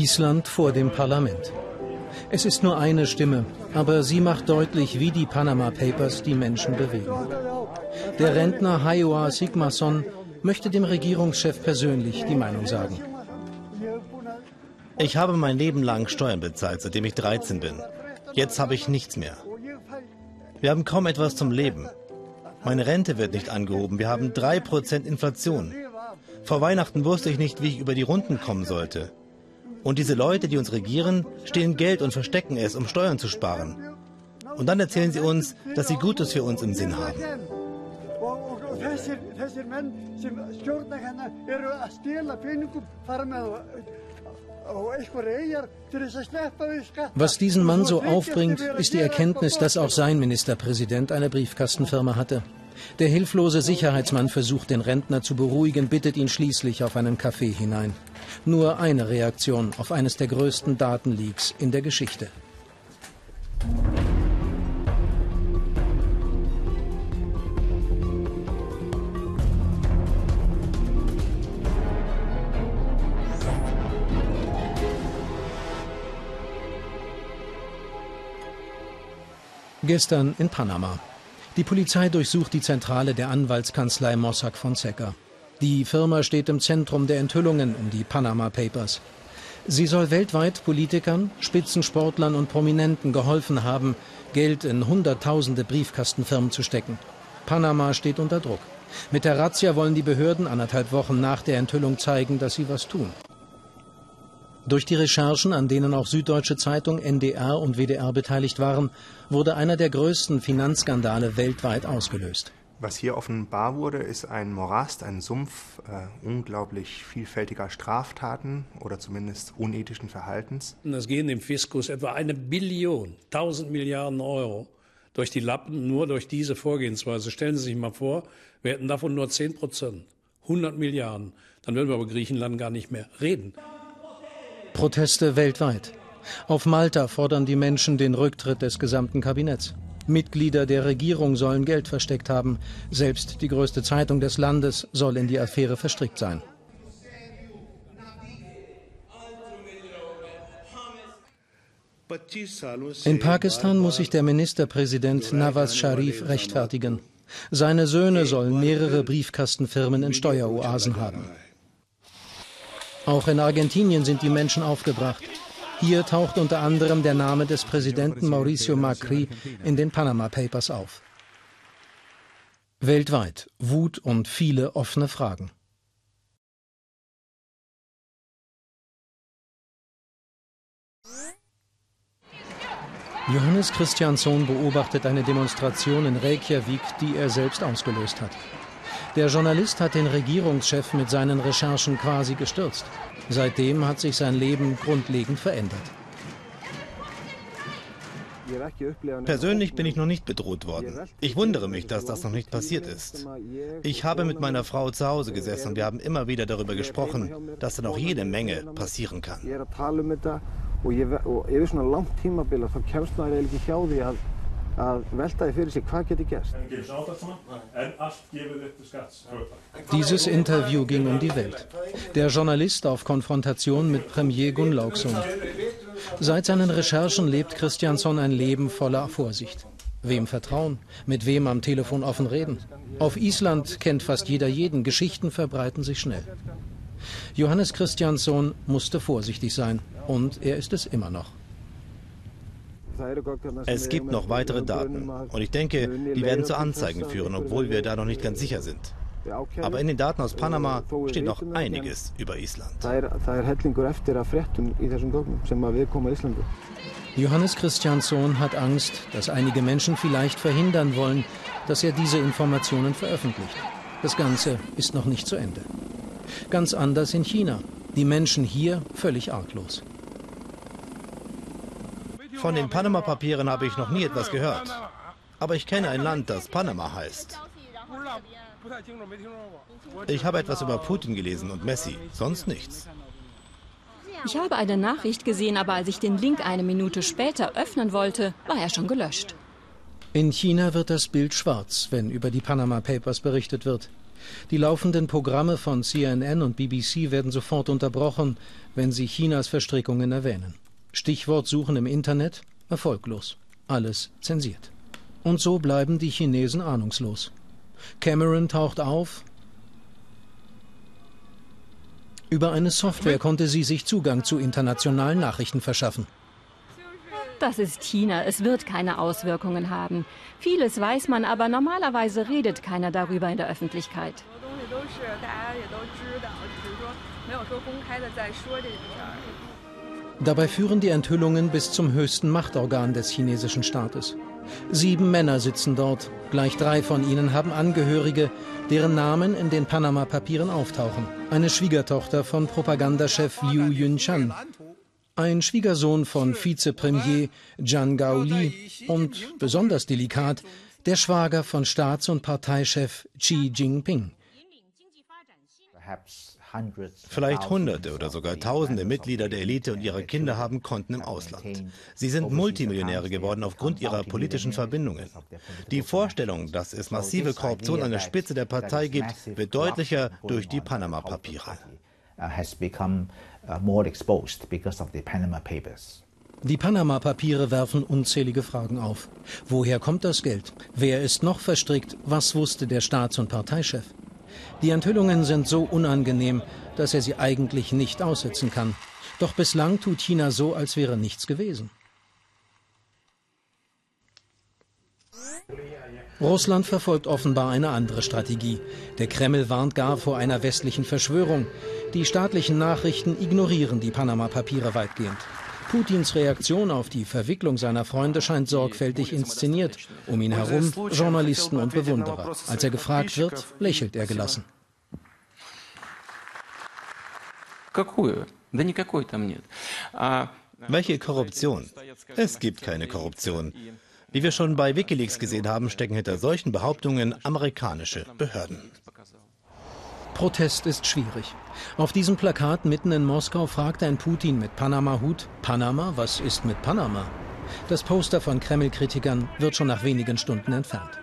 Island vor dem Parlament. Es ist nur eine Stimme, aber sie macht deutlich, wie die Panama Papers die Menschen bewegen. Der Rentner Hayoa Sigmason möchte dem Regierungschef persönlich die Meinung sagen. Ich habe mein Leben lang Steuern bezahlt, seitdem ich 13 bin. Jetzt habe ich nichts mehr. Wir haben kaum etwas zum Leben. Meine Rente wird nicht angehoben. Wir haben 3% Inflation. Vor Weihnachten wusste ich nicht, wie ich über die Runden kommen sollte. Und diese Leute, die uns regieren, stehlen Geld und verstecken es, um Steuern zu sparen. Und dann erzählen sie uns, dass sie Gutes für uns im Sinn haben. Was diesen Mann so aufbringt, ist die Erkenntnis, dass auch sein Ministerpräsident eine Briefkastenfirma hatte. Der hilflose Sicherheitsmann versucht den Rentner zu beruhigen, bittet ihn schließlich auf einen Café hinein. Nur eine Reaktion auf eines der größten Datenleaks in der Geschichte. Gestern in Panama. Die Polizei durchsucht die Zentrale der Anwaltskanzlei Mossack Fonseca. Die Firma steht im Zentrum der Enthüllungen um die Panama Papers. Sie soll weltweit Politikern, Spitzensportlern und Prominenten geholfen haben, Geld in Hunderttausende Briefkastenfirmen zu stecken. Panama steht unter Druck. Mit der Razzia wollen die Behörden anderthalb Wochen nach der Enthüllung zeigen, dass sie was tun. Durch die Recherchen, an denen auch Süddeutsche Zeitung, NDR und WDR beteiligt waren, wurde einer der größten Finanzskandale weltweit ausgelöst. Was hier offenbar wurde, ist ein Morast, ein Sumpf äh, unglaublich vielfältiger Straftaten oder zumindest unethischen Verhaltens. Es gehen dem Fiskus etwa eine Billion, 1000 Milliarden Euro durch die Lappen, nur durch diese Vorgehensweise. Stellen Sie sich mal vor, wir hätten davon nur 10 Prozent, 100 Milliarden. Dann würden wir über Griechenland gar nicht mehr reden. Proteste weltweit. Auf Malta fordern die Menschen den Rücktritt des gesamten Kabinetts. Mitglieder der Regierung sollen Geld versteckt haben. Selbst die größte Zeitung des Landes soll in die Affäre verstrickt sein. In Pakistan muss sich der Ministerpräsident Nawaz Sharif rechtfertigen. Seine Söhne sollen mehrere Briefkastenfirmen in Steueroasen haben. Auch in Argentinien sind die Menschen aufgebracht. Hier taucht unter anderem der Name des Präsidenten Mauricio Macri in den Panama Papers auf. Weltweit Wut und viele offene Fragen. Johannes Christiansson beobachtet eine Demonstration in Reykjavik, die er selbst ausgelöst hat. Der Journalist hat den Regierungschef mit seinen Recherchen quasi gestürzt. Seitdem hat sich sein Leben grundlegend verändert. Persönlich bin ich noch nicht bedroht worden. Ich wundere mich, dass das noch nicht passiert ist. Ich habe mit meiner Frau zu Hause gesessen und wir haben immer wieder darüber gesprochen, dass da noch jede Menge passieren kann. Dieses Interview ging um die Welt. Der Journalist auf Konfrontation mit Premier Gunnlaugsson. Seit seinen Recherchen lebt Christiansson ein Leben voller Vorsicht. Wem vertrauen? Mit wem am Telefon offen reden? Auf Island kennt fast jeder jeden. Geschichten verbreiten sich schnell. Johannes Christiansson musste vorsichtig sein. Und er ist es immer noch. Es gibt noch weitere Daten und ich denke, die werden zu Anzeigen führen, obwohl wir da noch nicht ganz sicher sind. Aber in den Daten aus Panama steht noch einiges über Island. Johannes Christiansson hat Angst, dass einige Menschen vielleicht verhindern wollen, dass er diese Informationen veröffentlicht. Das Ganze ist noch nicht zu Ende. Ganz anders in China. Die Menschen hier völlig arglos. Von den Panama-Papieren habe ich noch nie etwas gehört. Aber ich kenne ein Land, das Panama heißt. Ich habe etwas über Putin gelesen und Messi, sonst nichts. Ich habe eine Nachricht gesehen, aber als ich den Link eine Minute später öffnen wollte, war er schon gelöscht. In China wird das Bild schwarz, wenn über die Panama Papers berichtet wird. Die laufenden Programme von CNN und BBC werden sofort unterbrochen, wenn sie Chinas Verstrickungen erwähnen. Stichwort suchen im Internet erfolglos. Alles zensiert. Und so bleiben die Chinesen ahnungslos. Cameron taucht auf. Über eine Software konnte sie sich Zugang zu internationalen Nachrichten verschaffen. Das ist China. Es wird keine Auswirkungen haben. Vieles weiß man, aber normalerweise redet keiner darüber in der Öffentlichkeit. Dabei führen die Enthüllungen bis zum höchsten Machtorgan des chinesischen Staates. Sieben Männer sitzen dort. Gleich drei von ihnen haben Angehörige, deren Namen in den Panama-Papieren auftauchen. Eine Schwiegertochter von Propagandachef Liu Yunchan, ein Schwiegersohn von Vizepremier Zhang Gaoli und, besonders delikat, der Schwager von Staats- und Parteichef Xi Jinping. Vielleicht Hunderte oder sogar Tausende Mitglieder der Elite und ihre Kinder haben Konten im Ausland. Sie sind Multimillionäre geworden aufgrund ihrer politischen Verbindungen. Die Vorstellung, dass es massive Korruption an der Spitze der Partei gibt, wird deutlicher durch die Panama-Papiere. Die Panama-Papiere werfen unzählige Fragen auf. Woher kommt das Geld? Wer ist noch verstrickt? Was wusste der Staats- und Parteichef? Die Enthüllungen sind so unangenehm, dass er sie eigentlich nicht aussitzen kann. Doch bislang tut China so, als wäre nichts gewesen. Russland verfolgt offenbar eine andere Strategie. Der Kreml warnt gar vor einer westlichen Verschwörung. Die staatlichen Nachrichten ignorieren die Panama-Papiere weitgehend. Putins Reaktion auf die Verwicklung seiner Freunde scheint sorgfältig inszeniert. Um ihn herum Journalisten und Bewunderer. Als er gefragt wird, lächelt er gelassen. Welche Korruption? Es gibt keine Korruption. Wie wir schon bei Wikileaks gesehen haben, stecken hinter solchen Behauptungen amerikanische Behörden. Protest ist schwierig. Auf diesem Plakat mitten in Moskau fragt ein Putin mit Panama-Hut, Panama, was ist mit Panama? Das Poster von Kreml-Kritikern wird schon nach wenigen Stunden entfernt.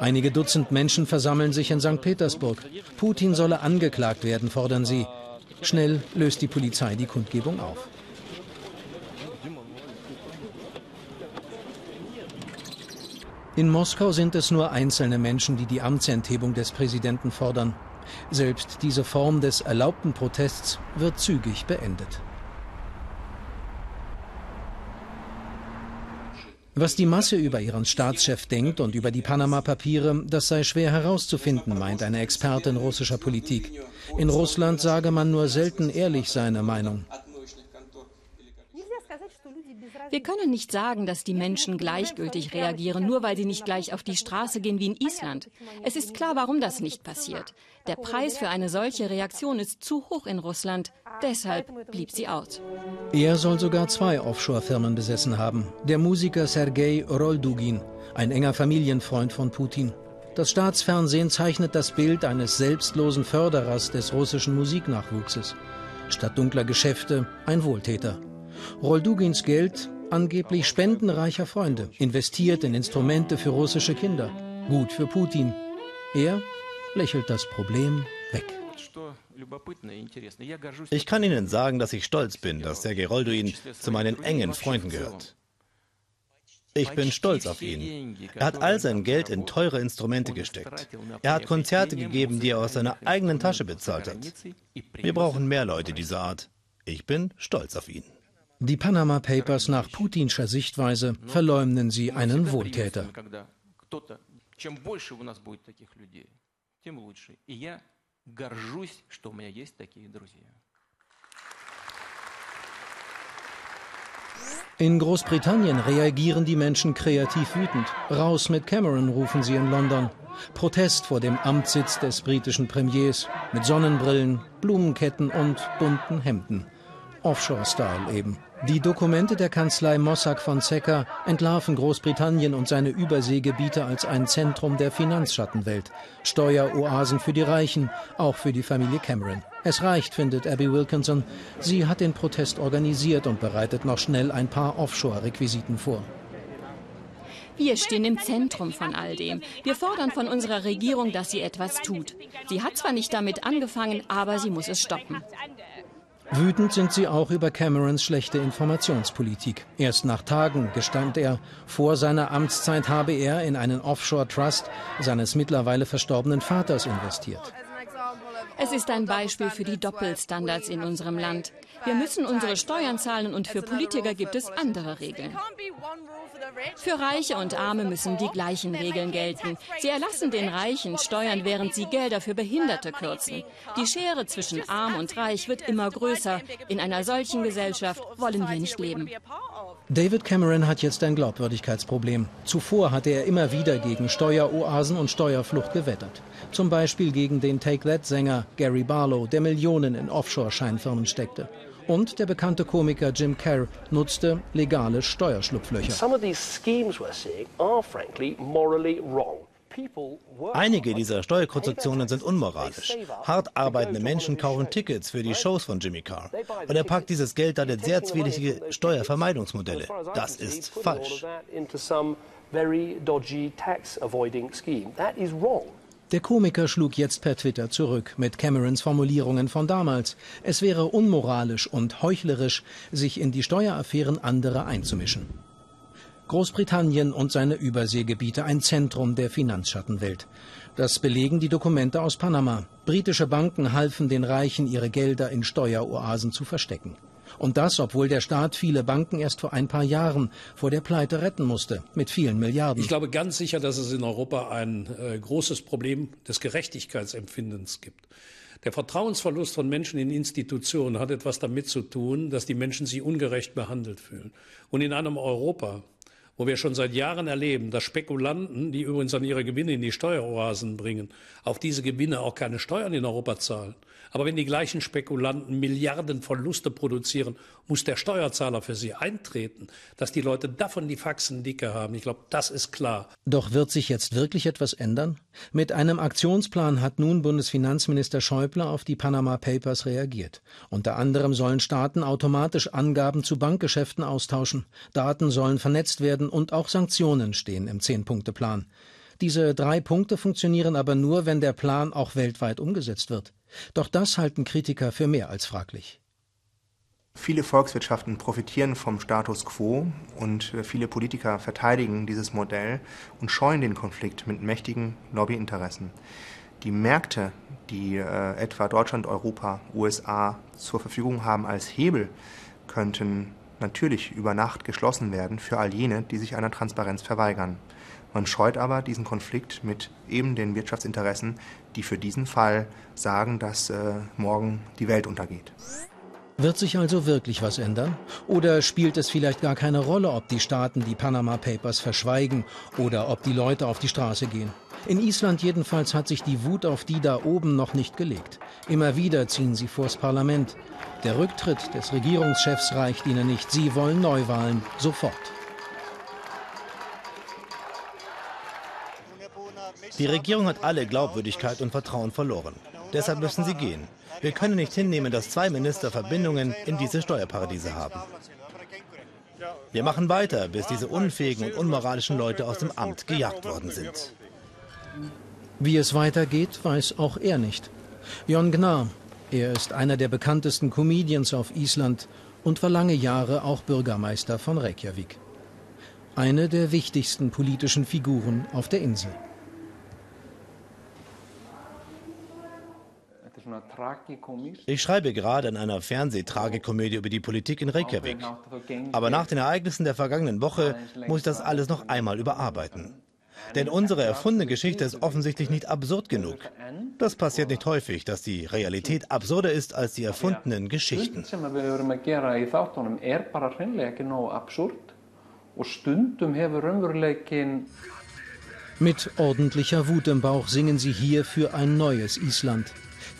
Einige Dutzend Menschen versammeln sich in St. Petersburg. Putin solle angeklagt werden, fordern sie. Schnell löst die Polizei die Kundgebung auf. In Moskau sind es nur einzelne Menschen, die die Amtsenthebung des Präsidenten fordern. Selbst diese Form des erlaubten Protests wird zügig beendet. Was die Masse über ihren Staatschef denkt und über die Panama-Papiere, das sei schwer herauszufinden, meint eine Expertin russischer Politik. In Russland sage man nur selten ehrlich seine Meinung. Wir können nicht sagen, dass die Menschen gleichgültig reagieren, nur weil sie nicht gleich auf die Straße gehen wie in Island. Es ist klar, warum das nicht passiert. Der Preis für eine solche Reaktion ist zu hoch in Russland. Deshalb blieb sie aus. Er soll sogar zwei Offshore-Firmen besessen haben. Der Musiker Sergei Roldugin, ein enger Familienfreund von Putin. Das Staatsfernsehen zeichnet das Bild eines selbstlosen Förderers des russischen Musiknachwuchses. Statt dunkler Geschäfte ein Wohltäter. Roldugins Geld angeblich spendenreicher Freunde, investiert in Instrumente für russische Kinder. Gut für Putin. Er lächelt das Problem weg. Ich kann Ihnen sagen, dass ich stolz bin, dass Sergei Rolduin zu meinen engen Freunden gehört. Ich bin stolz auf ihn. Er hat all sein Geld in teure Instrumente gesteckt. Er hat Konzerte gegeben, die er aus seiner eigenen Tasche bezahlt hat. Wir brauchen mehr Leute dieser Art. Ich bin stolz auf ihn. Die Panama Papers nach putinscher Sichtweise verleumden sie einen Wohltäter. In Großbritannien reagieren die Menschen kreativ wütend. Raus mit Cameron, rufen sie in London. Protest vor dem Amtssitz des britischen Premiers mit Sonnenbrillen, Blumenketten und bunten Hemden. Offshore-Style eben. Die Dokumente der Kanzlei Mossack Fonseca entlarven Großbritannien und seine Überseegebiete als ein Zentrum der Finanzschattenwelt. Steueroasen für die Reichen, auch für die Familie Cameron. Es reicht, findet Abby Wilkinson. Sie hat den Protest organisiert und bereitet noch schnell ein paar Offshore-Requisiten vor. Wir stehen im Zentrum von all dem. Wir fordern von unserer Regierung, dass sie etwas tut. Sie hat zwar nicht damit angefangen, aber sie muss es stoppen. Wütend sind sie auch über Camerons schlechte Informationspolitik. Erst nach Tagen gestand er, vor seiner Amtszeit habe er in einen Offshore-Trust seines mittlerweile verstorbenen Vaters investiert. Es ist ein Beispiel für die Doppelstandards in unserem Land. Wir müssen unsere Steuern zahlen und für Politiker gibt es andere Regeln. Für Reiche und Arme müssen die gleichen Regeln gelten. Sie erlassen den Reichen Steuern, während sie Gelder für Behinderte kürzen. Die Schere zwischen arm und reich wird immer größer. In einer solchen Gesellschaft wollen wir nicht leben. David Cameron hat jetzt ein Glaubwürdigkeitsproblem. Zuvor hatte er immer wieder gegen Steueroasen und Steuerflucht gewettert. Zum Beispiel gegen den Take-That-Sänger Gary Barlow, der Millionen in Offshore-Scheinfirmen steckte. Und der bekannte Komiker Jim Kerr nutzte legale Steuerschlupflöcher. Einige dieser Steuerkonstruktionen sind unmoralisch. Hart arbeitende Menschen kaufen Tickets für die Shows von Jimmy Carr. Und er packt dieses Geld dann in sehr zwielichtige Steuervermeidungsmodelle. Das ist falsch. Der Komiker schlug jetzt per Twitter zurück mit Camerons Formulierungen von damals. Es wäre unmoralisch und heuchlerisch, sich in die Steueraffären anderer einzumischen. Großbritannien und seine Überseegebiete ein Zentrum der Finanzschattenwelt. Das belegen die Dokumente aus Panama. Britische Banken halfen den Reichen, ihre Gelder in Steueroasen zu verstecken. Und das, obwohl der Staat viele Banken erst vor ein paar Jahren vor der Pleite retten musste, mit vielen Milliarden. Ich glaube ganz sicher, dass es in Europa ein äh, großes Problem des Gerechtigkeitsempfindens gibt. Der Vertrauensverlust von Menschen in Institutionen hat etwas damit zu tun, dass die Menschen sich ungerecht behandelt fühlen. Und in einem Europa, wo wir schon seit Jahren erleben, dass Spekulanten, die übrigens an ihre Gewinne in die Steueroasen bringen, auf diese Gewinne auch keine Steuern in Europa zahlen, aber wenn die gleichen Spekulanten Milliarden Verluste produzieren, muss der Steuerzahler für sie eintreten. Dass die Leute davon die Faxen dicke haben, ich glaube, das ist klar. Doch wird sich jetzt wirklich etwas ändern? Mit einem Aktionsplan hat nun Bundesfinanzminister Schäuble auf die Panama Papers reagiert. Unter anderem sollen Staaten automatisch Angaben zu Bankgeschäften austauschen. Daten sollen vernetzt werden und auch Sanktionen stehen im Zehn-Punkte-Plan. Diese drei Punkte funktionieren aber nur, wenn der Plan auch weltweit umgesetzt wird. Doch das halten Kritiker für mehr als fraglich. Viele Volkswirtschaften profitieren vom Status quo und viele Politiker verteidigen dieses Modell und scheuen den Konflikt mit mächtigen Lobbyinteressen. Die Märkte, die äh, etwa Deutschland, Europa, USA zur Verfügung haben als Hebel, könnten natürlich über Nacht geschlossen werden für all jene, die sich einer Transparenz verweigern. Man scheut aber diesen Konflikt mit eben den Wirtschaftsinteressen, die für diesen Fall sagen, dass äh, morgen die Welt untergeht. Wird sich also wirklich was ändern? Oder spielt es vielleicht gar keine Rolle, ob die Staaten die Panama Papers verschweigen oder ob die Leute auf die Straße gehen? In Island jedenfalls hat sich die Wut auf die da oben noch nicht gelegt. Immer wieder ziehen sie vors Parlament. Der Rücktritt des Regierungschefs reicht ihnen nicht. Sie wollen Neuwahlen sofort. Die Regierung hat alle Glaubwürdigkeit und Vertrauen verloren. Deshalb müssen sie gehen. Wir können nicht hinnehmen, dass zwei Minister Verbindungen in diese Steuerparadiese haben. Wir machen weiter, bis diese unfähigen und unmoralischen Leute aus dem Amt gejagt worden sind. Wie es weitergeht, weiß auch er nicht. Jon Gnar, er ist einer der bekanntesten Comedians auf Island und war lange Jahre auch Bürgermeister von Reykjavik. Eine der wichtigsten politischen Figuren auf der Insel. Ich schreibe gerade an einer Fernsehtragikomödie über die Politik in Reykjavik. Aber nach den Ereignissen der vergangenen Woche muss ich das alles noch einmal überarbeiten. Denn unsere erfundene Geschichte ist offensichtlich nicht absurd genug. Das passiert nicht häufig, dass die Realität absurder ist als die erfundenen Geschichten. Mit ordentlicher Wut im Bauch singen sie hier für ein neues Island.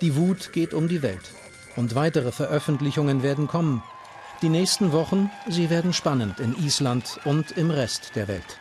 Die Wut geht um die Welt. Und weitere Veröffentlichungen werden kommen. Die nächsten Wochen, sie werden spannend in Island und im Rest der Welt.